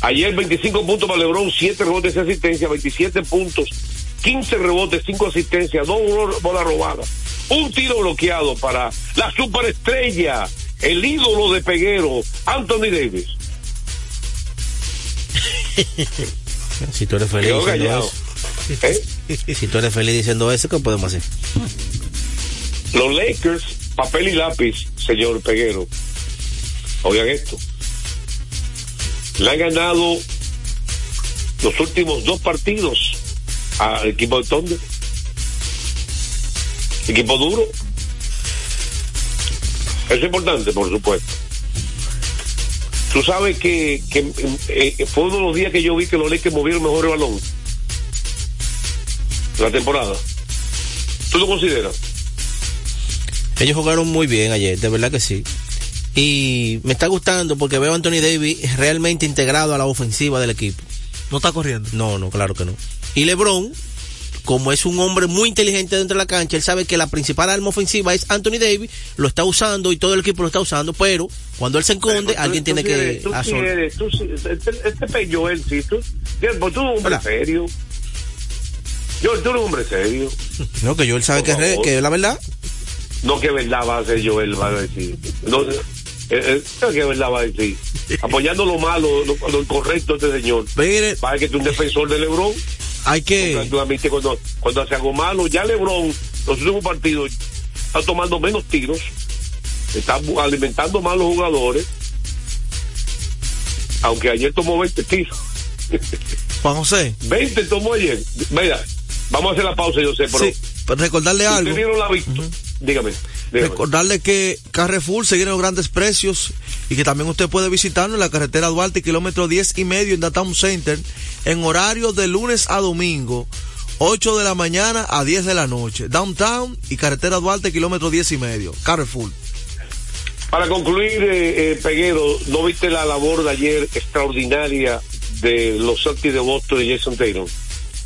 Ayer 25 puntos para LeBron, 7 rebotes y asistencia, 27 puntos, 15 rebotes, 5 asistencias, 2 bolas robadas, un tiro bloqueado para la superestrella, el ídolo de Peguero, Anthony Davis. Si tú eres feliz diciendo eso. ¿Eh? Si tú eres feliz diciendo eso, ¿qué podemos hacer? Los Lakers, papel y lápiz, señor Peguero. Oigan esto. Le han ganado los últimos dos partidos al equipo de Thunder. Equipo duro. Es importante, por supuesto. Tú sabes que, que eh, fue uno de los días que yo vi que los Lakers movieron mejor el balón. La temporada. ¿Tú lo consideras? Ellos jugaron muy bien ayer, de verdad que sí. Y me está gustando porque veo a Anthony Davis realmente integrado a la ofensiva del equipo. ¿No está corriendo? No, no, claro que no. Y LeBron, como es un hombre muy inteligente dentro de la cancha, él sabe que la principal arma ofensiva es Anthony Davis, lo está usando y todo el equipo lo está usando, pero cuando él se esconde, Pero alguien tú- tiene tú que... tú sí asol- eres- tú sí- este, este pe- Joel, sí, tú, pues tú eres un hombre serio. Yo, tú eres un hombre serio. No, que yo él sabe que es, que es la verdad. No que verdad va a ser Joel, va a decir. No, eh, eh, que verdad va a decir. Apoyando lo malo, lo, lo incorrecto de este señor. Mire, Va a que tú un defensor de LeBron. Hay que... Cuando, cuando hace algo malo, ya LeBron, los últimos partidos, está tomando menos tiros, está alimentando más los jugadores. Aunque ayer tomó 20 tiros. Juan José. 20 tomó ayer. Mira, vamos a hacer la pausa, yo sé, pero. Sí, recordarle algo. Dígame. Dígame. Recordarle que Carrefour se viene los grandes precios y que también usted puede visitarnos en la carretera Duarte, kilómetro 10 y medio en Downtown Center, en horario de lunes a domingo, 8 de la mañana a 10 de la noche. Downtown y carretera Duarte, kilómetro 10 y medio. Carrefour. Para concluir, eh, eh, Peguero, ¿no viste la labor de ayer extraordinaria de los Celtics de Boston y Jason Taylor?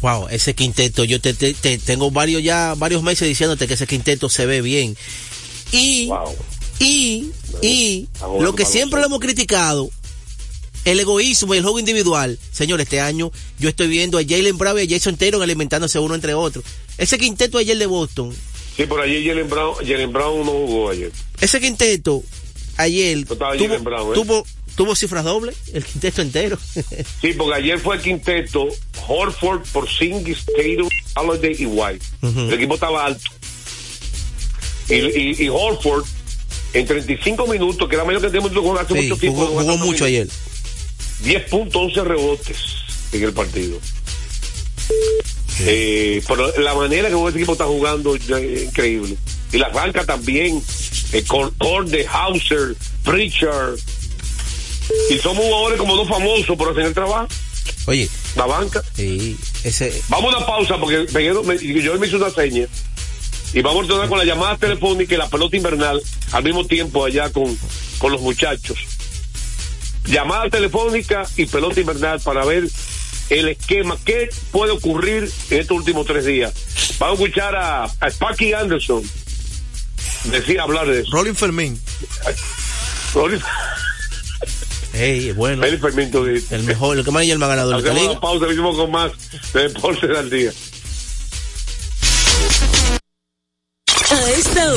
Wow, ese quinteto, yo te, te- te- tengo varios ya, varios meses diciéndote que ese quinteto se ve bien. Y, Wow. y, y, lo que siempre lo hemos criticado, el egoísmo y el juego individual. Señor, este año yo estoy viendo a Jalen Bravo y a Jason Taylor alimentándose uno entre otros. Ese quinteto ayer de Boston, Sí, por ayer Jalen Brown, Jalen Brown no jugó ayer. ese quinteto ayer tuvo, Brown, ¿eh? tuvo, tuvo cifras dobles, el quinteto entero. Sí, porque ayer fue el quinteto Horford, Porzingis, Tatum, Holiday y White. El equipo estaba alto. Y, y, y Horford, en 35 minutos, que era menos que tenemos con hace Sí, mucho tiempo. jugó, mucho ayer. 10 puntos, 11 rebotes en el partido. Eh, pero la manera que ese equipo está jugando es increíble. Y la banca también, eh, Cor- Corde, Hauser, Pritchard. Y somos jugadores como dos famosos por hacer el trabajo. Oye, La banca. sí, ese, Vamos a una pausa porque me, yo me hizo una seña. Y vamos a retornar con la llamada telefónica y la pelota invernal al mismo tiempo allá con, con los muchachos. Llamada telefónica y pelota invernal para ver el esquema, qué puede ocurrir en estos últimos tres días. Vamos a escuchar a, a Sparky Anderson decía hablar de eso. Rolling Fermín. Rolly- hey, es bueno. Fermín. El mejor, el que más el más ganador Hacemos una pausa, venimos con más de Deportes al Día.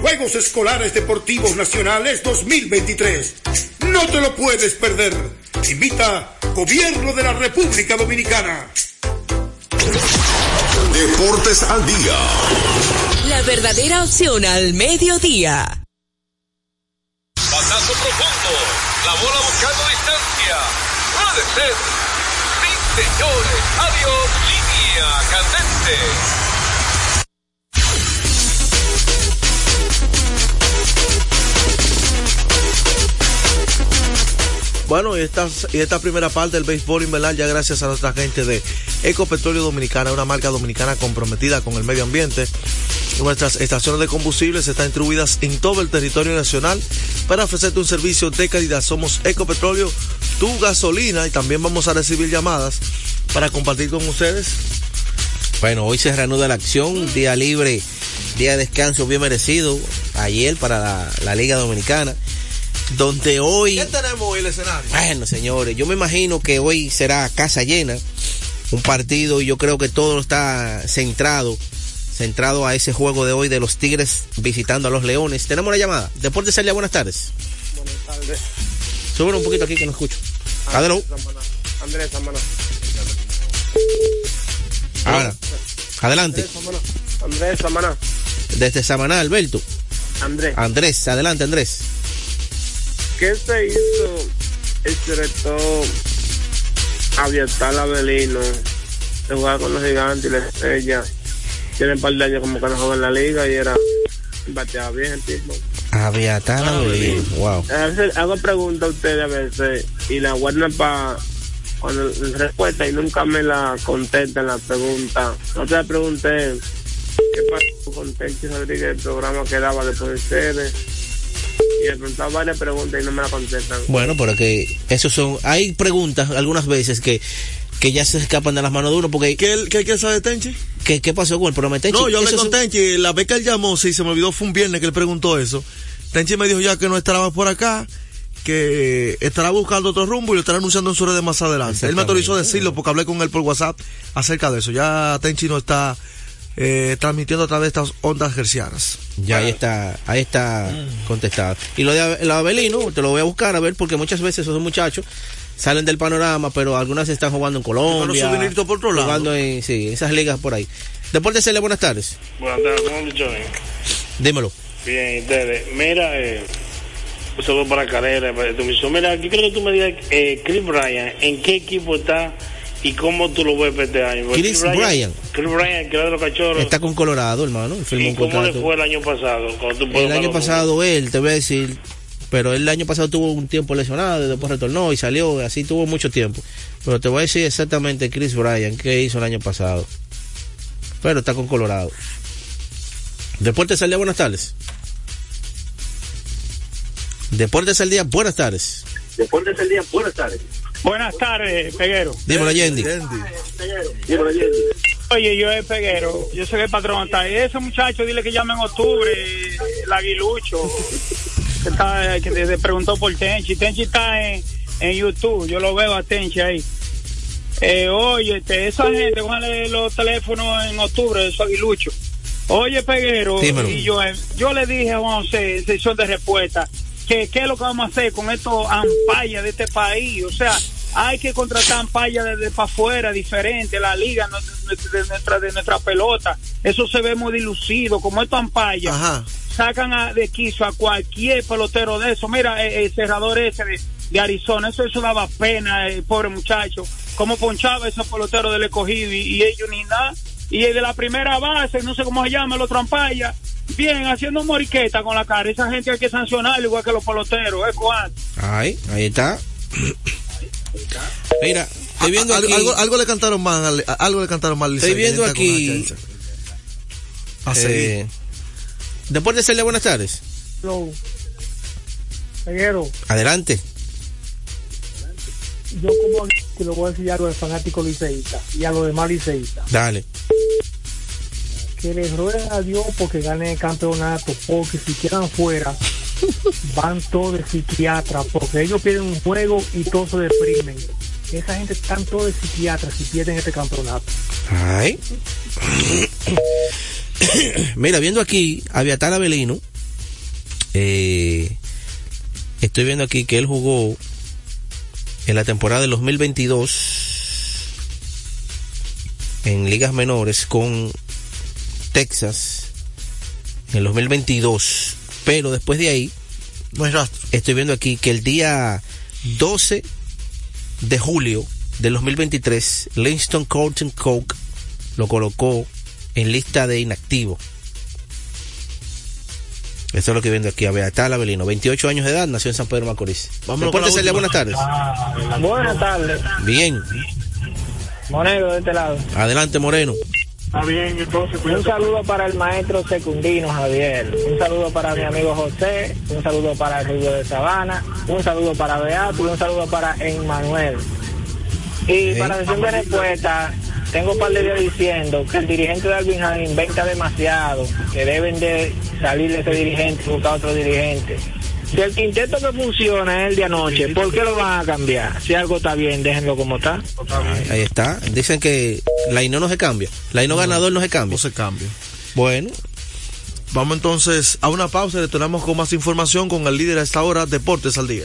Juegos Escolares Deportivos Nacionales 2023. No te lo puedes perder. Invita Gobierno de la República Dominicana. Deportes al día. La verdadera opción al mediodía. Batazo profundo. La bola buscando distancia. Puede ser. Sí, señores. Adiós. Línea candente. Bueno, y esta, y esta primera parte del béisbol invernal ya gracias a nuestra gente de Ecopetróleo Dominicana, una marca dominicana comprometida con el medio ambiente. Nuestras estaciones de combustibles están distribuidas en todo el territorio nacional para ofrecerte un servicio de calidad. Somos Ecopetróleo, tu gasolina y también vamos a recibir llamadas para compartir con ustedes. Bueno, hoy se reanuda la acción, día libre, día de descanso bien merecido, ayer para la, la Liga Dominicana. Donde hoy... ¿Qué tenemos hoy el escenario? Bueno, señores, yo me imagino que hoy será casa llena, un partido y yo creo que todo está centrado, centrado a ese juego de hoy de los Tigres visitando a los Leones. Tenemos una llamada. Deportes Celia, buenas tardes. Buenas tardes. Súbelo un poquito aquí que no escucho. Adelante. Andrés Samana. Ahora, adelante. Andrés Samana. Desde Samaná, Alberto. Andrés. Andrés, adelante Andrés. ¿Qué se hizo el director Aviatal Avelino de jugar con los gigantes y la estrella? Tiene un par de años como que no juega en la liga y era bateaba bien el tipo. Aviatal Avelino, wow. A veces hago preguntas a ustedes a veces y la guardan para cuando respuesta y nunca me la contestan la pregunta. Otra pregunté qué pasó con Tenchi Rodríguez el programa que daba después de ustedes. Y le preguntaba varias preguntas y no me la contestan. Bueno, pero que esos son, hay preguntas algunas veces que que ya se escapan de las manos de uno porque ¿Qué, qué, qué sabe Tenchi? ¿qué, qué pasó con el programa de Tenchi? No, yo hablé con son- Tenchi, la vez que él llamó, sí, se me olvidó, fue un viernes que él preguntó eso. Tenchi me dijo ya que no estará más por acá, que estará buscando otro rumbo y lo estará anunciando en su red más adelante. Él me autorizó a decirlo porque hablé con él por WhatsApp acerca de eso. Ya Tenchi no está eh, transmitiendo a través de estas ondas gercianas. Ya ahí está, ahí está contestado. Y lo de el Abelino, te lo voy a buscar a ver, porque muchas veces esos muchachos salen del panorama, pero algunas están jugando en Colombia. su dinerito por otro lado. Jugando en, sí, esas ligas por ahí. Deportes Cele, buenas tardes. Buenas tardes, ¿cómo? Dímelo. Bien, ¿y ustedes. Mira, eh, un saludo para Carrera, para tu misión. Mira, aquí creo que tú me digas, eh, Chris Bryan, ¿en qué equipo está y cómo tú lo ves para este año? Porque Chris Bryan. Chris Bryan, que era de los cachorros. Está con Colorado, hermano. Firmó ¿Y cómo le fue el año pasado? Tú El año pasado él, te voy a decir, pero él el año pasado tuvo un tiempo lesionado, y después retornó y salió, así tuvo mucho tiempo. Pero te voy a decir exactamente Chris Bryan, qué hizo el año pasado. Pero está con Colorado. Deportes al día, buenas tardes. Deportes al día, buenas tardes. Deportes del día, buenas tardes. Buenas tardes, Peguero. Dímelo, Yendi. Oye, yo es Peguero, yo soy el patrón. Está ahí. Ese muchacho, dile que llame en octubre, el aguilucho, que, está, que te, preguntó por Tenchi. Tenchi está en, en YouTube, yo lo veo a Tenchi ahí. Eh, oye, este, esa gente, cójale los teléfonos en octubre, esos aguiluchos. Oye, Peguero, Dímelo. y yo, eh, yo le dije a José, en sesión de respuesta, que qué es lo que vamos a hacer con estos ampallas de este país. O sea, hay que contratar ampallas desde para afuera, diferente, la liga no- de, nuestra, de nuestra pelota. Eso se ve muy dilucido, como estos ampallas. Ajá. Sacan a- de quiso a cualquier pelotero de eso. Mira, eh, el cerrador ese de, de Arizona, eso, eso daba pena, el pobre muchacho. Cómo ponchaba esos peloteros del escogido y, y ellos ni nada. Y el de la primera base, no sé cómo se llama, el otro ampalla, bien, haciendo moriqueta con la cara. Esa gente hay que sancionar igual que los peloteros, ¿eh, Juan? Ahí, ahí está. Mira, estoy viendo Algo- aquí. algo, algo le cantaron mal, al- algo le cantaron mal. Estoy viendo aquí. con la chancha. A seguir. eh, Deportes día, buenas tardes. Peguero, Adelante. Yo como que lo voy a decir algo de fanático liceísta y a los demás liceístas. Dale. Que les rueguen a Dios porque ganen el campeonato, porque si quedan fuera, van todos de psiquiatra, porque ellos pierden un juego y todos se deprimen. Esa gente están todos de psiquiatra si pierden este campeonato. Ay. Mira, viendo aquí, Aviatar Avelino, eh, estoy viendo aquí que él jugó en la temporada del 2022 en ligas menores con Texas en el 2022, pero después de ahí estoy viendo aquí que el día 12 de julio del 2023 Livingston Colton Coke lo colocó en lista de inactivo. Esto es lo que viendo aquí, a Beatal Avelino, 28 años de edad, nació en San Pedro Macorís. Celia, última. buenas tardes. Buenas tardes, Bien, Monegro de este lado. adelante Moreno. Está bien, entonces. Un saludo para el maestro secundino Javier. Un saludo para mi amigo José. Un saludo para el Río de Sabana. Un saludo para Beato y un saludo para Emmanuel. Y para sesión de respuesta, tengo un par de días diciendo que el dirigente de Albingham inventa demasiado, que deben de salir de ese dirigente y buscar otro dirigente. Si el quinteto que funciona es el de anoche, ¿por qué lo van a cambiar? Si algo está bien, déjenlo como está. Ahí, ahí está. Dicen que la INO no se cambia. La INO ganador no se cambia. No se cambia. Bueno, Vamos entonces a una pausa y retornamos con más información con el líder a esta hora, Deportes al Día.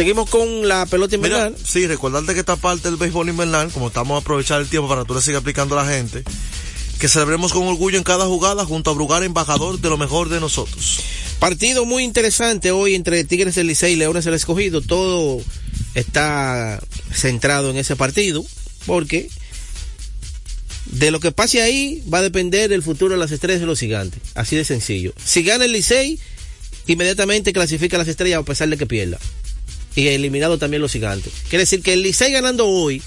Seguimos con la pelota Mira, invernal. sí, recordarte que esta parte del béisbol invernal, como estamos a aprovechar el tiempo para que tú le sigas aplicando a la gente, que celebremos con orgullo en cada jugada junto a Brugar, embajador de lo mejor de nosotros. Partido muy interesante hoy entre Tigres del Licey y Leones del Escogido. Todo está centrado en ese partido porque de lo que pase ahí va a depender el futuro de las estrellas de los gigantes. Así de sencillo. Si gana el Licey, inmediatamente clasifica a las estrellas a pesar de que pierda. Y eliminado también los gigantes. Quiere decir que el Licey ganando hoy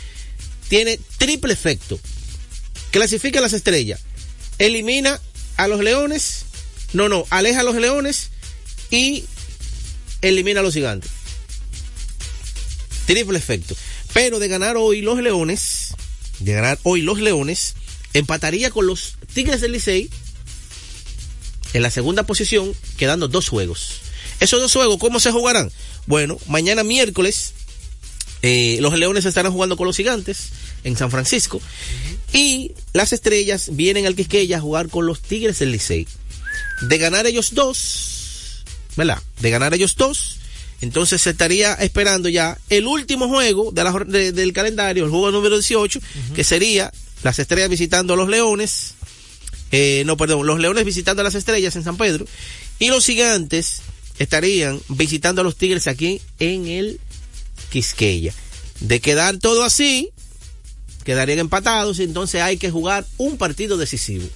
tiene triple efecto. Clasifica a las estrellas. Elimina a los leones. No, no, aleja a los leones y elimina a los gigantes. Triple efecto. Pero de ganar hoy los leones, de ganar hoy los leones, empataría con los Tigres del Licey en la segunda posición, quedando dos juegos. Esos dos juegos, ¿cómo se jugarán? Bueno, mañana miércoles, eh, los Leones estarán jugando con los Gigantes en San Francisco. Y las estrellas vienen al Quisqueya a jugar con los Tigres del Licey. De ganar ellos dos, ¿verdad? De ganar ellos dos, entonces se estaría esperando ya el último juego de la, de, del calendario, el juego número 18, que sería las estrellas visitando a los Leones. Eh, no, perdón, los Leones visitando a las estrellas en San Pedro. Y los Gigantes estarían visitando a los Tigres aquí en el Quisqueya. De quedar todo así, quedarían empatados y entonces hay que jugar un partido decisivo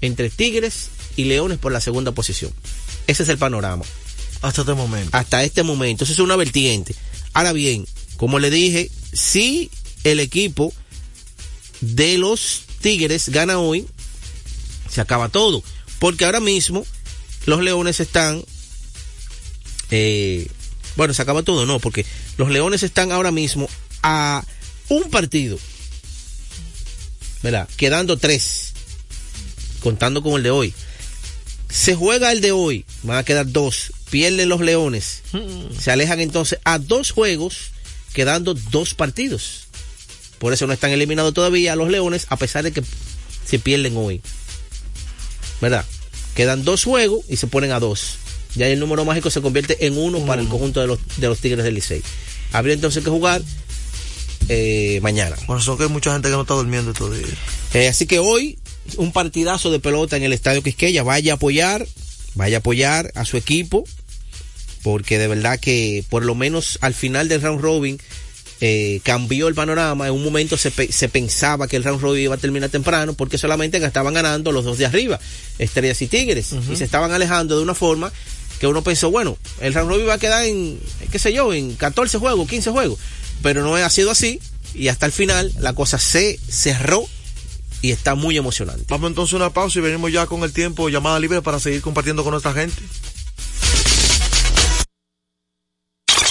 entre Tigres y Leones por la segunda posición. Ese es el panorama. Hasta este momento. Hasta este momento. Eso es una vertiente. Ahora bien, como le dije, si el equipo de los Tigres gana hoy, se acaba todo. Porque ahora mismo los Leones están eh, bueno, se acaba todo, no, porque los Leones están ahora mismo a un partido, ¿verdad? Quedando tres, contando con el de hoy. Se juega el de hoy, van a quedar dos, pierden los Leones, se alejan entonces a dos juegos, quedando dos partidos. Por eso no están eliminados todavía los Leones, a pesar de que se pierden hoy. ¿Verdad? Quedan dos juegos y se ponen a dos ya el número mágico se convierte en uno para el conjunto de los, de los Tigres del Licey. Habría entonces que jugar eh, mañana. Bueno, son que hay mucha gente que no está durmiendo todavía. Eh, así que hoy, un partidazo de pelota en el Estadio Quisqueya. Vaya a apoyar, vaya a apoyar a su equipo, porque de verdad que por lo menos al final del round robin eh, cambió el panorama. En un momento se, pe se, pensaba que el round robin iba a terminar temprano porque solamente estaban ganando los dos de arriba, Estrellas y Tigres, uh -huh. y se estaban alejando de una forma que uno pensó, bueno, el round robin va a quedar en, qué sé yo, en 14 juegos, 15 juegos, pero no ha sido así y hasta el final la cosa se cerró y está muy emocionante. Vamos entonces a una pausa y venimos ya con el tiempo llamada libre para seguir compartiendo con nuestra gente.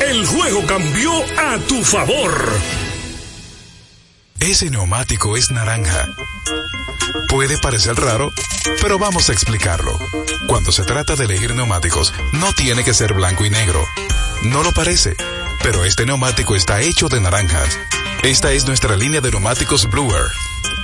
El juego cambió a tu favor. Ese neumático es naranja. Puede parecer raro, pero vamos a explicarlo. Cuando se trata de elegir neumáticos, no tiene que ser blanco y negro. No lo parece, pero este neumático está hecho de naranjas. Esta es nuestra línea de neumáticos Bluer.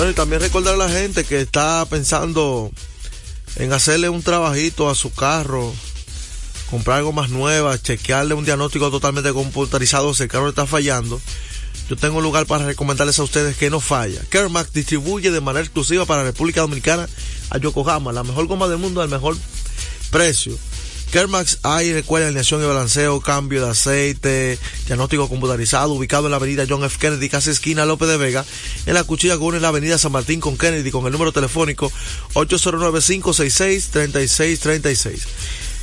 Bueno, y también recordar a la gente que está pensando en hacerle un trabajito a su carro, comprar algo más nueva, chequearle un diagnóstico totalmente computarizado si el carro está fallando. Yo tengo un lugar para recomendarles a ustedes que no falla. Kermax distribuye de manera exclusiva para República Dominicana a Yokohama, la mejor goma del mundo al mejor precio. Kermax hay, recuerda, alineación y balanceo, cambio de aceite, diagnóstico computarizado, ubicado en la avenida John F. Kennedy, casi esquina López de Vega, en la cuchilla que une la avenida San Martín con Kennedy, con el número telefónico 809-566-3636.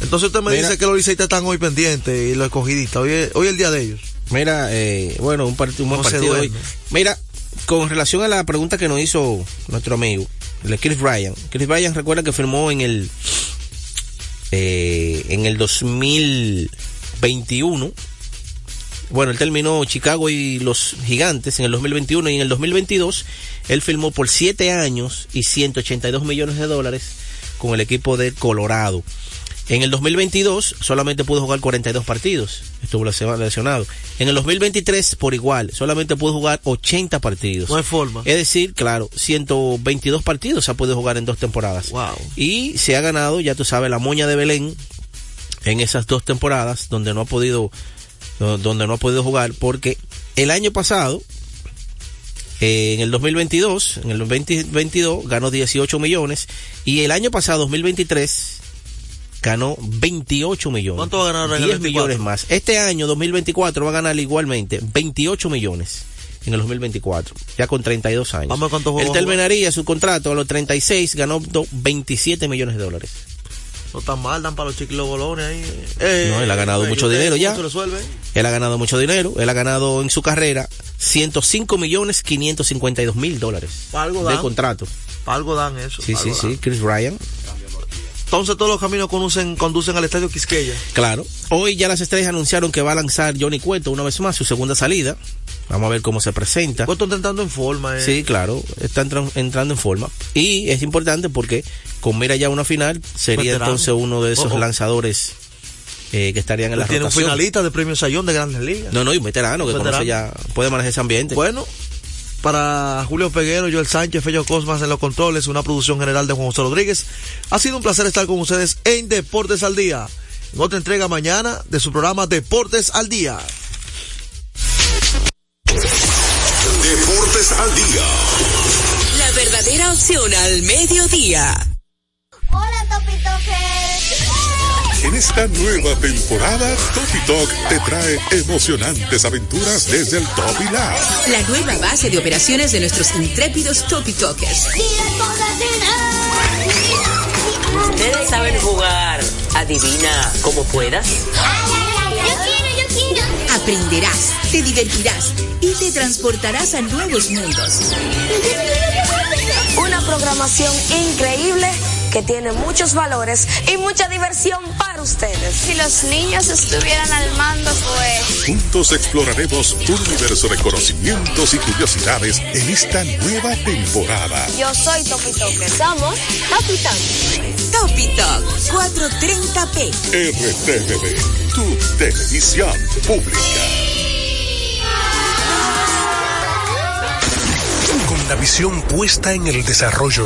Entonces usted me Mira. dice que los liceístas están hoy pendientes y los escogidistas, hoy es, hoy es el día de ellos. Mira, eh, bueno, un, partido, un buen partido hoy. Mira, con relación a la pregunta que nos hizo nuestro amigo, el de Chris Bryan. Chris Bryan recuerda que firmó en el eh, en el 2021. Bueno, él terminó Chicago y los Gigantes en el 2021 y en el 2022 él firmó por 7 años y 182 millones de dólares con el equipo de Colorado. En el 2022 solamente pudo jugar 42 partidos, estuvo lesionado. En el 2023 por igual, solamente pudo jugar 80 partidos. No hay forma. Es decir, claro, 122 partidos se ha podido jugar en dos temporadas. Wow. Y se ha ganado, ya tú sabes, la moña de Belén en esas dos temporadas donde no ha podido do- donde no ha podido jugar porque el año pasado eh, en el 2022 en el 2022 ganó 18 millones y el año pasado 2023 ganó 28 millones ¿Cuánto va a ganar en el 10 24? millones más este año 2024 va a ganar igualmente 28 millones en el 2024 ya con 32 años Vamos a cuántos juegos él terminaría su contrato a los 36 ganó do- 27 millones de dólares No tan mal, dan para los chiquilos bolones ahí. Eh, No, él ha ganado eh, mucho ¿y dinero ya. Él ha ganado mucho dinero. Él ha ganado en su carrera 105 millones 552 mil dólares algo de dan. contrato. Pa' algo dan eso. Sí, sí, algo sí. dan. Chris Ryan. Entonces todos los caminos conducen, conducen al estadio Quisqueya. Claro. Hoy ya las estrellas anunciaron que va a lanzar Johnny Cueto una vez más su segunda salida. Vamos a ver cómo se presenta. Cueto está entrando en forma. Eh. Sí, claro, está entran- entrando en forma. Y es importante porque con mira ya una final, sería Veterano. entonces uno de esos Oh, oh. lanzadores eh, que estarían en la Tiene un rotación. finalista de premio Sayón de Grandes Ligas. No, no, y un veterano que Un conoce veterano. ya, puede manejar ese ambiente. Bueno, para Julio Peguero, Joel Sánchez, Fello Cosmas en los controles, una producción general de Juan José Rodríguez. Ha sido un placer estar con ustedes en Deportes al Día. En otra entrega mañana de su programa Deportes al Día. Deportes al día. La verdadera opción al mediodía. En esta nueva temporada, Topi Talk te trae emocionantes aventuras desde el Topi Lab. La nueva base de operaciones de nuestros intrépidos Topi Talkers. Ustedes saben jugar. Adivina como puedas. Yo quiero, yo quiero. Aprenderás, te divertirás y te transportarás a nuevos mundos. Una programación increíble que tiene muchos valores y mucha diversión para ustedes. Si los niños estuvieran al mando, pues... Juntos exploraremos un universo de conocimientos y curiosidades en esta nueva temporada. Yo soy Topi Toque. Somos Topi Toque. Topi 430p. RTV, tu televisión pública. Con la visión puesta en el desarrollo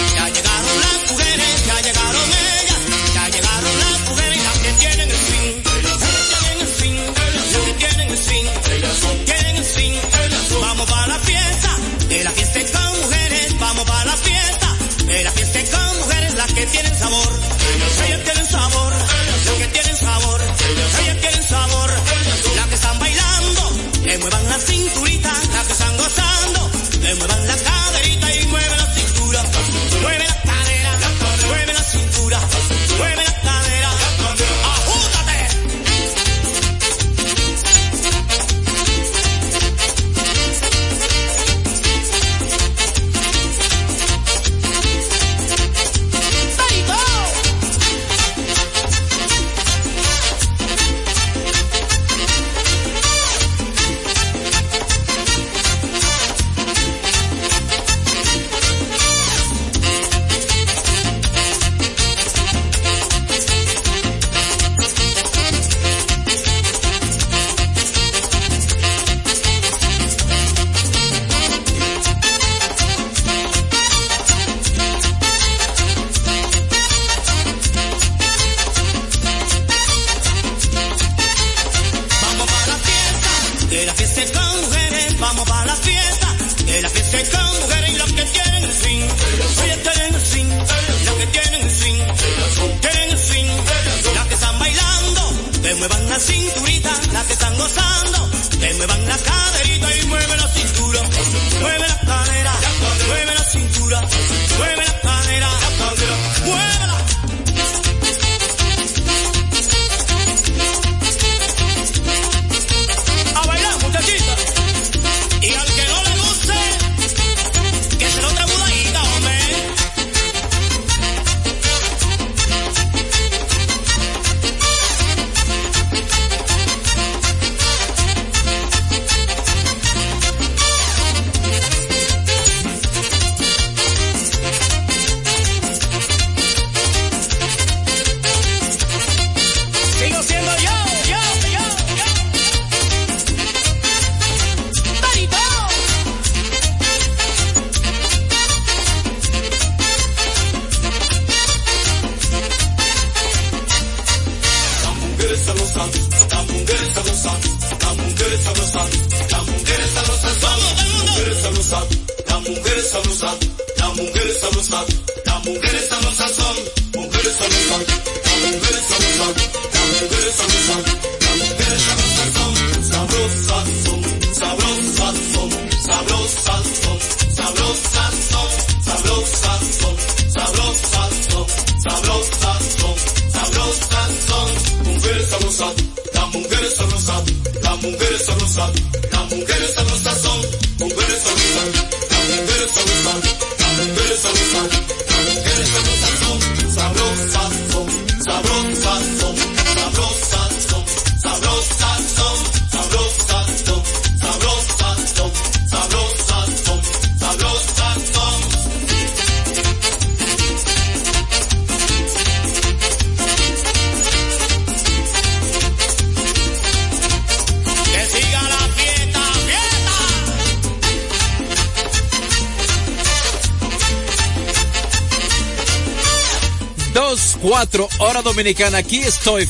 Aquí estoy.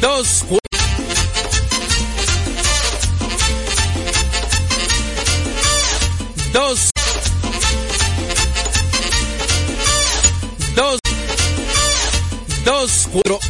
Dos, dos, dos, dos, cuatro.